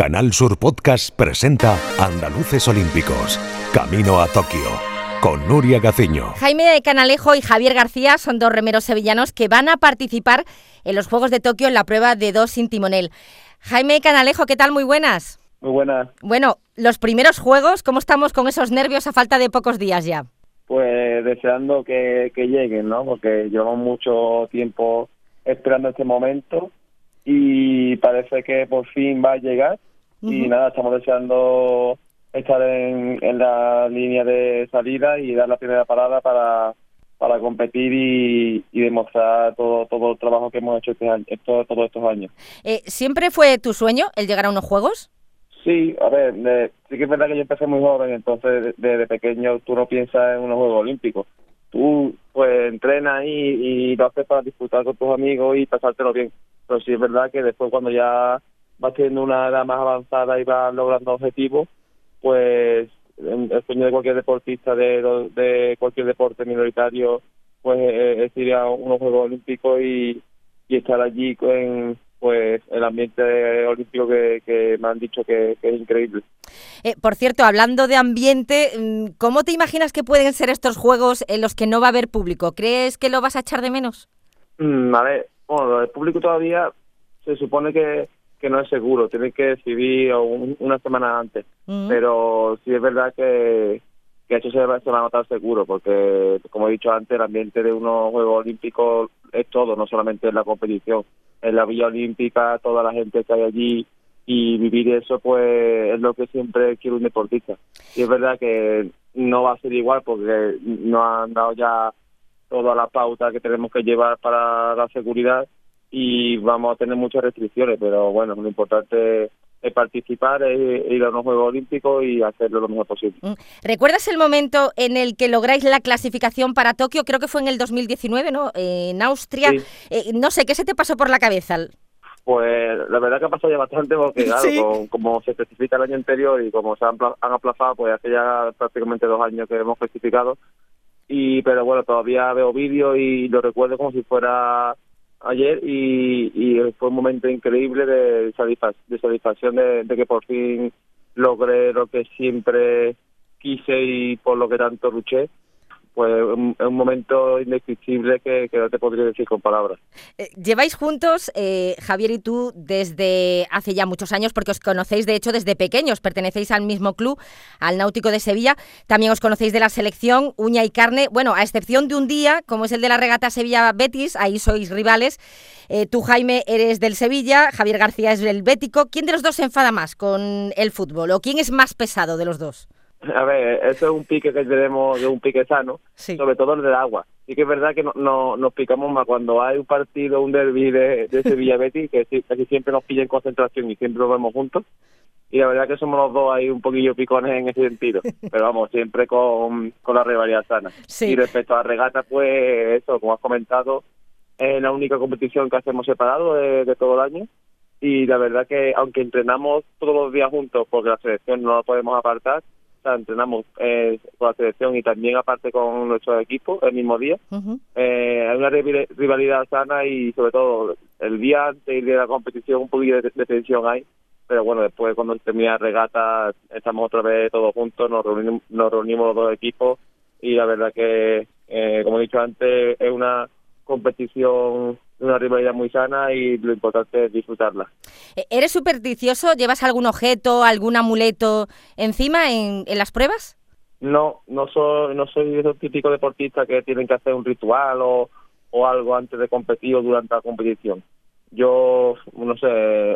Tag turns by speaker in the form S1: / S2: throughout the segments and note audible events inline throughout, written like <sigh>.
S1: Canal Sur Podcast presenta Andaluces Olímpicos, Camino a Tokio, con Nuria Gaciño.
S2: Jaime Canalejo y Javier García son dos remeros sevillanos que van a participar en los Juegos de Tokio en la prueba de dos sin timonel. Jaime Canalejo, ¿qué tal? Muy buenas.
S3: Muy buenas.
S2: Bueno, los primeros Juegos, ¿cómo estamos con esos nervios a falta de pocos días ya?
S3: Pues deseando que, que lleguen, ¿no? Porque llevamos mucho tiempo esperando este momento y parece que por fin va a llegar y nada, estamos deseando estar en, en la línea de salida y dar la primera parada para, para competir y, y demostrar todo, todo el trabajo que hemos hecho este año, todo, todos estos años.
S2: Eh, ¿Siempre fue tu sueño el llegar a unos Juegos?
S3: Sí, a ver, de- sí que es verdad que yo empecé muy joven, entonces desde pequeño tú no piensas en unos Juegos Olímpicos. Tú, pues, entrenas y, y lo haces para disfrutar con tus amigos y pasártelo bien. Pero sí es verdad que después cuando ya vas teniendo una edad más avanzada y vas logrando objetivos, pues el sueño de cualquier deportista de, cualquier deporte minoritario pues eh, es ir a unos Juegos Olímpicos y, y estar allí en pues el ambiente olímpico que, que me han dicho que, que es increíble.
S2: Eh, por cierto, hablando de ambiente, mm, ¿cómo te imaginas que pueden ser estos Juegos en los que no va a haber público? ¿Crees que lo vas a echar de menos?
S3: Mm, a ver, bueno, el público todavía se supone que, que no es seguro, tienen que decidir un- una semana antes, pero sí es verdad que, que eso se va, se va a notar seguro, porque como he dicho antes, el ambiente de unos Juegos Olímpicos es todo, no solamente la competición, en la Villa Olímpica, toda la gente que hay allí y vivir eso pues es lo que siempre quiere un deportista. Y es verdad que no va a ser igual porque nos han dado ya toda la pauta que tenemos que llevar para la seguridad y vamos a tener muchas restricciones, pero bueno, lo importante es participar, es ir a unos Juegos Olímpicos y hacerlo lo mejor posible.
S2: Mm. ¿Recuerdas el momento en el que lográis la clasificación para Tokio? Creo que fue en el 2019, ¿no? Eh, en Austria.
S3: Sí.
S2: Eh, no sé, ¿qué se te pasó por la cabeza?
S3: Pues la verdad que ha pasado ya bastante porque, <laughs> claro,
S2: Sí.
S3: con- como se especifica el año anterior y como se han, han aplazado, pues hace ya prácticamente dos años que hemos clasificado. Y, pero bueno, todavía veo vídeos y lo recuerdo como si fuera ayer y, y fue un momento increíble de, de satisfacción de que por fin logré lo que siempre quise y por lo que tanto luché. Pues un- momento indescriptible que, que no te podría decir con palabras.
S2: Eh, Lleváis juntos, eh, Javier y tú, desde hace ya muchos años, porque os conocéis, de hecho, desde pequeños. Pertenecéis al mismo club, al Náutico de Sevilla. También os conocéis de la selección, uña y carne. Bueno, a excepción de un día, como es el de la regata Sevilla-Betis, ahí sois rivales. Eh, tú, Jaime, eres del Sevilla, Javier García es del Bético. ¿Quién de los dos se enfada más con el fútbol? ¿O quién es más pesado de los dos? <laughs>
S3: A ver, eso es un pique que tenemos, de un pique sano,
S2: Sí.
S3: sobre todo el del agua. Sí que es verdad que no, no- nos picamos más cuando hay un partido, un derby de, de <laughs> Sevilla Betis, que casi siempre nos pilla en concentración y siempre lo vemos juntos. Y la verdad que somos los dos ahí un poquillo picones en ese sentido. <laughs> Pero vamos, siempre con, con la rivalidad sana.
S2: Sí.
S3: Y respecto a la regata, pues eso, como has comentado, es la única competición que hacemos separado de, de todo el año. Y la verdad que aunque entrenamos todos los días juntos, porque la selección no la podemos apartar, o sea, entrenamos eh, con la selección y también aparte con nuestro equipo el mismo día. Eh, hay una rival- rivalidad sana y sobre todo el día antes de la competición un poquito de, de tensión hay, pero bueno, después cuando termina la regata estamos otra vez todos juntos, nos reunimos, nos reunimos los dos equipos y la verdad que, eh, como he dicho antes, es una competición, una rivalidad muy sana y lo importante es disfrutarla.
S2: Eh, ¿Eres supersticioso? ¿Llevas algún objeto, algún amuleto encima en, en las pruebas?
S3: No, no soy, no soy de esos típicos deportistas que tienen que hacer un ritual o, o algo antes de competir o durante la competición. Yo, no sé,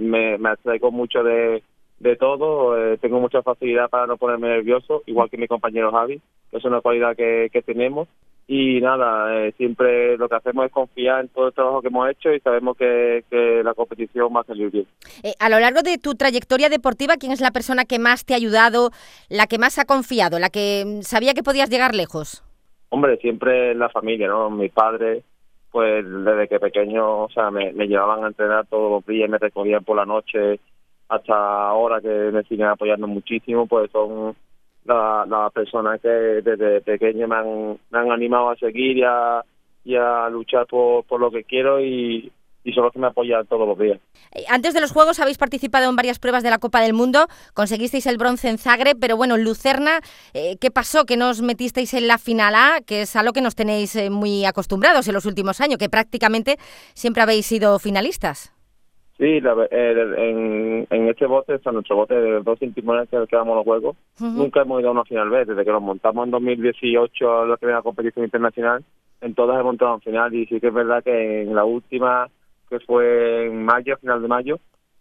S3: me, me atraigo mucho de, de todo, eh, tengo mucha facilidad para no ponerme nervioso, igual que mi compañero Javi, que es una cualidad que, que tenemos. Y nada, eh, siempre lo que hacemos es confiar en todo el trabajo que hemos hecho y sabemos que, que la competición va a salir bien.
S2: Eh, a lo largo de tu trayectoria deportiva, ¿quién es la persona que más te ha ayudado, la que más ha confiado, la que mm, sabía que podías llegar lejos?
S3: Hombre, siempre la familia, ¿no? Mis padres, pues desde que pequeño, o sea, me, me llevaban a entrenar todos los días, me recogían por la noche, hasta ahora que me siguen apoyando muchísimo, pues son las la personas que desde pequeño me han, animado a seguir y a, y a luchar por, por lo que quiero y, y son los que me apoyan todos los días.
S2: Eh, antes de los Juegos habéis participado en varias pruebas de la Copa del Mundo, conseguisteis el bronce en Zagreb, pero bueno, Lucerna, eh, ¿qué pasó? Que no os metisteis en la final A, que es a lo que nos tenéis eh, muy acostumbrados en los últimos años, que prácticamente siempre habéis sido finalistas.
S3: Sí, en, este bote, o sea, nuestro bote de dos últimos que quedamos los juegos, nunca hemos ido a una final B. Desde que nos montamos en 2018 la primera competición internacional, en todas hemos entrado en final y sí que es verdad que en la última que fue en mayo, final de mayo,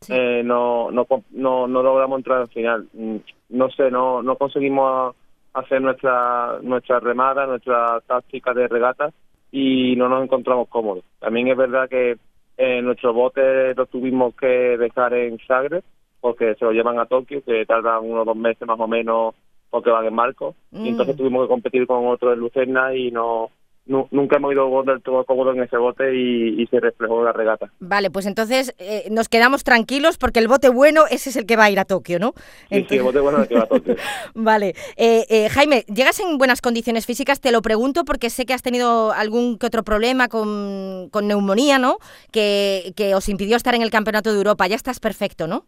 S3: eh, no, no, no, no logramos entrar al final. Mm, no sé, no, no conseguimos hacer nuestra, nuestra remada, nuestra táctica de regata y no nos encontramos cómodos. También es verdad que eh, nuestro bote lo tuvimos que dejar en Zagreb porque se lo llevan a Tokio, que tardan unos dos meses más o menos porque van en barco. Y entonces mm. tuvimos que competir con otro de Lucerna y no nunca hemos ido del todo cómodo en ese bote y, se reflejó en la regata.
S2: Vale, pues entonces eh, nos quedamos tranquilos porque el bote bueno ese es el que va a ir a Tokio, ¿no?
S3: Sí, sí, el bote bueno es el que va a Tokio. <laughs>
S2: vale. Eh, eh, Jaime, ¿llegas en buenas condiciones físicas? Te lo pregunto porque sé que has tenido algún que otro problema con, neumonía, ¿no? Que, que os impidió estar en el Campeonato de Europa. Ya estás perfecto, ¿no?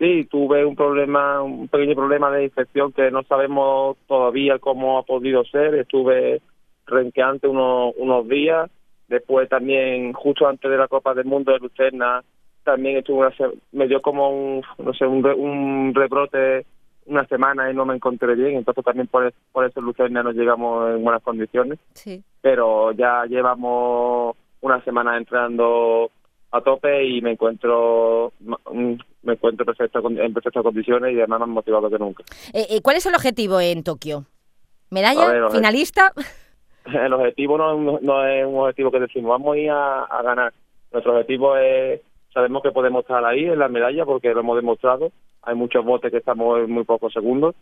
S3: Sí, tuve un problema, un pequeño problema de infección que no sabemos todavía cómo ha podido ser. Estuve renqueante unos, unos días. Después también, justo antes de la Copa del Mundo de Lucerna, también estuve una, me dio como un, no sé, un, un rebrote una semana y no me encontré bien, entonces también por, por eso Lucerna no llegamos en buenas condiciones.
S2: Sí.
S3: Pero ya llevamos una semana entrando a tope y me encuentro me encuentro perfecto, en perfectas condiciones y además más motivado que nunca.
S2: Eh, eh, ¿Cuál es el objetivo en Tokio? ¿Medalla? ¿Finalista? <laughs>
S3: el objetivo no, no, es un objetivo que decimos, vamos a ir a, ganar. Nuestro objetivo es, sabemos que podemos estar ahí en la medalla porque lo hemos demostrado. Hay muchos botes que estamos en muy pocos segundos.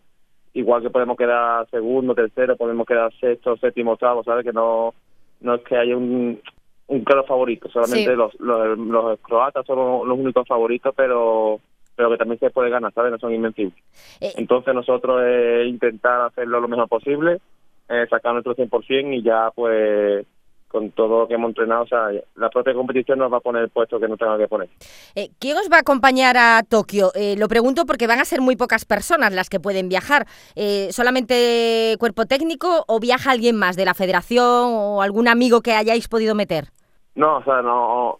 S3: Igual que podemos quedar segundo, tercero, podemos quedar sexto, séptimo, octavo, ¿sabes? Que no, no es que haya un, un claro favorito, solamente los, los, croatas son los, únicos favoritos, pero pero que también se puede ganar, ¿sabes? No son invencibles. Eh, Entonces nosotros eh, intentar hacerlo lo mejor posible, eh, sacar nuestro 100% y ya pues con todo lo que hemos entrenado, o sea, la propia competición nos va a poner el puesto que nos tenga que poner.
S2: Eh, ¿Quién os va a acompañar a Tokio? Eh, lo pregunto porque van a ser muy pocas personas las que pueden viajar. Eh, ¿Solamente cuerpo técnico o viaja alguien más de la federación o algún amigo que hayáis podido meter?
S3: No, o sea, no,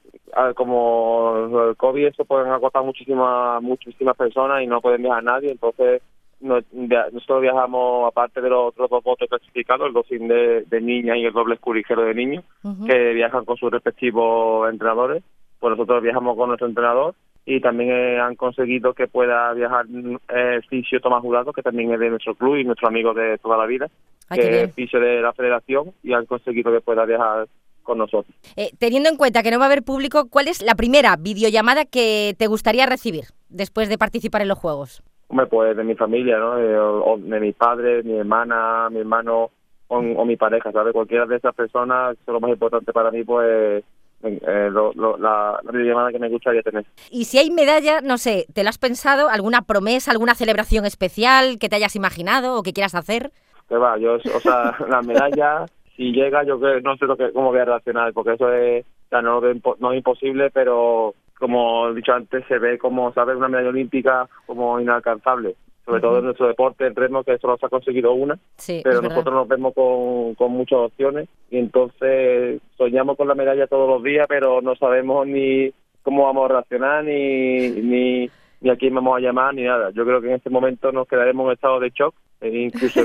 S3: como el COVID eso pueden agotar muchísimas muchísimas personas y no pueden viajar nadie, entonces nosotros viajamos, aparte de los otros dos botes clasificados, el docín de, de niñas y el doble escurijero de niños, que viajan con sus respectivos entrenadores. Pues nosotros viajamos con nuestro entrenador y también eh, han conseguido que pueda viajar el fisio Tomás Jurado, que también es de nuestro club y nuestro amigo de toda la vida, que es fisio de la federación y han conseguido que pueda viajar con nosotros.
S2: Eh, teniendo en cuenta que no va a haber público, ¿cuál es la primera videollamada que te gustaría recibir después de participar en los Juegos?
S3: Hombre, pues de mi familia, ¿no? De, o, de mi padre, mi hermana, mi hermano o, mi pareja, ¿sabes? Cualquiera de esas personas, eso es lo más importante para mí, pues eh, la, la llamada que me gustaría tener.
S2: Y si hay medalla, no sé, ¿te lo has pensado? ¿Alguna promesa, alguna celebración especial que te hayas imaginado o que quieras hacer?
S3: Que va, yo, o sea, <laughs> la medalla, si llega, yo no sé lo que, cómo voy a reaccionar, porque eso es, o sea, no, no es imposible, pero como he dicho antes, se ve como, ¿sabes? Una medalla olímpica como inalcanzable. Sobre todo en nuestro deporte, el remo, que solo se ha conseguido una, pero nosotros nos vemos con, con muchas opciones y entonces soñamos con la medalla todos los días, pero no sabemos ni cómo vamos a reaccionar ni, ni, ni a quién vamos a llamar ni nada. Yo creo que en este momento nos quedaremos en estado de shock e incluso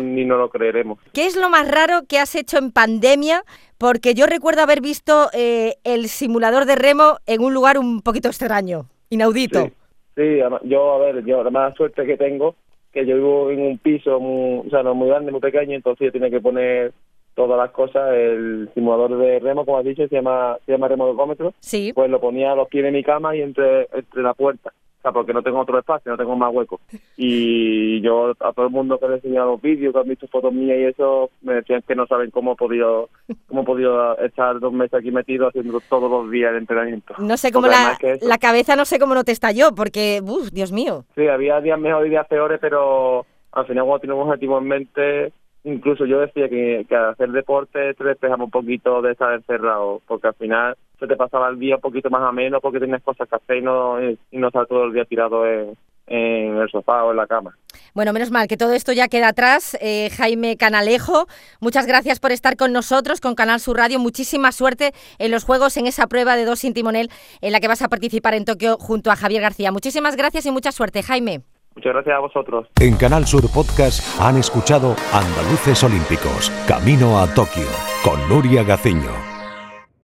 S3: ni no lo creeremos. <laughs>
S2: ¿Qué es lo más raro que has hecho en pandemia? Porque yo recuerdo haber visto eh, el simulador de remo en un lugar un poquito extraño, inaudito.
S3: Sí, yo, a ver, yo la más suerte que tengo, que yo vivo en un piso, muy, o sea, no muy grande, muy pequeño, entonces yo tenía que poner todas las cosas, el simulador de remo, como has dicho, se llama, se llama remodocómetro,
S2: sí.
S3: pues lo ponía a los pies de mi cama y entre, entre la puerta o sea, porque no tengo otro espacio, no tengo más hueco. <laughs> Y yo a todo el mundo que le he enseñado los vídeos, que han visto fotos mías y eso, me decían que no saben cómo he podido, cómo he podido estar dos meses aquí metido haciendo todos los días de entrenamiento.
S2: No sé cómo la, la cabeza, no sé cómo no te estalló, porque, uff, Dios mío.
S3: Sí, había días mejores y días peores, pero al final cuando tienes un objetivo en mente, incluso yo decía que, que al hacer deporte te despejamos un poquito de estar encerrado, porque al final se te pasaba el día un poquito más ameno porque tienes cosas que hacer y no, y no estar todo el día tirado en, en el sofá o en la cama.
S2: Bueno, menos mal que todo esto ya queda atrás. Eh, Jaime Canalejo, muchas gracias por estar con nosotros, con Canal Sur Radio. Muchísima suerte en los Juegos, en esa prueba de dos sin timonel en la que vas a participar en Tokio junto a Javier García. Muchísimas gracias y mucha suerte, Jaime.
S3: Muchas gracias a vosotros.
S1: En Canal Sur Podcast han escuchado Andaluces Olímpicos, Camino a Tokio, con Nuria Gaciño.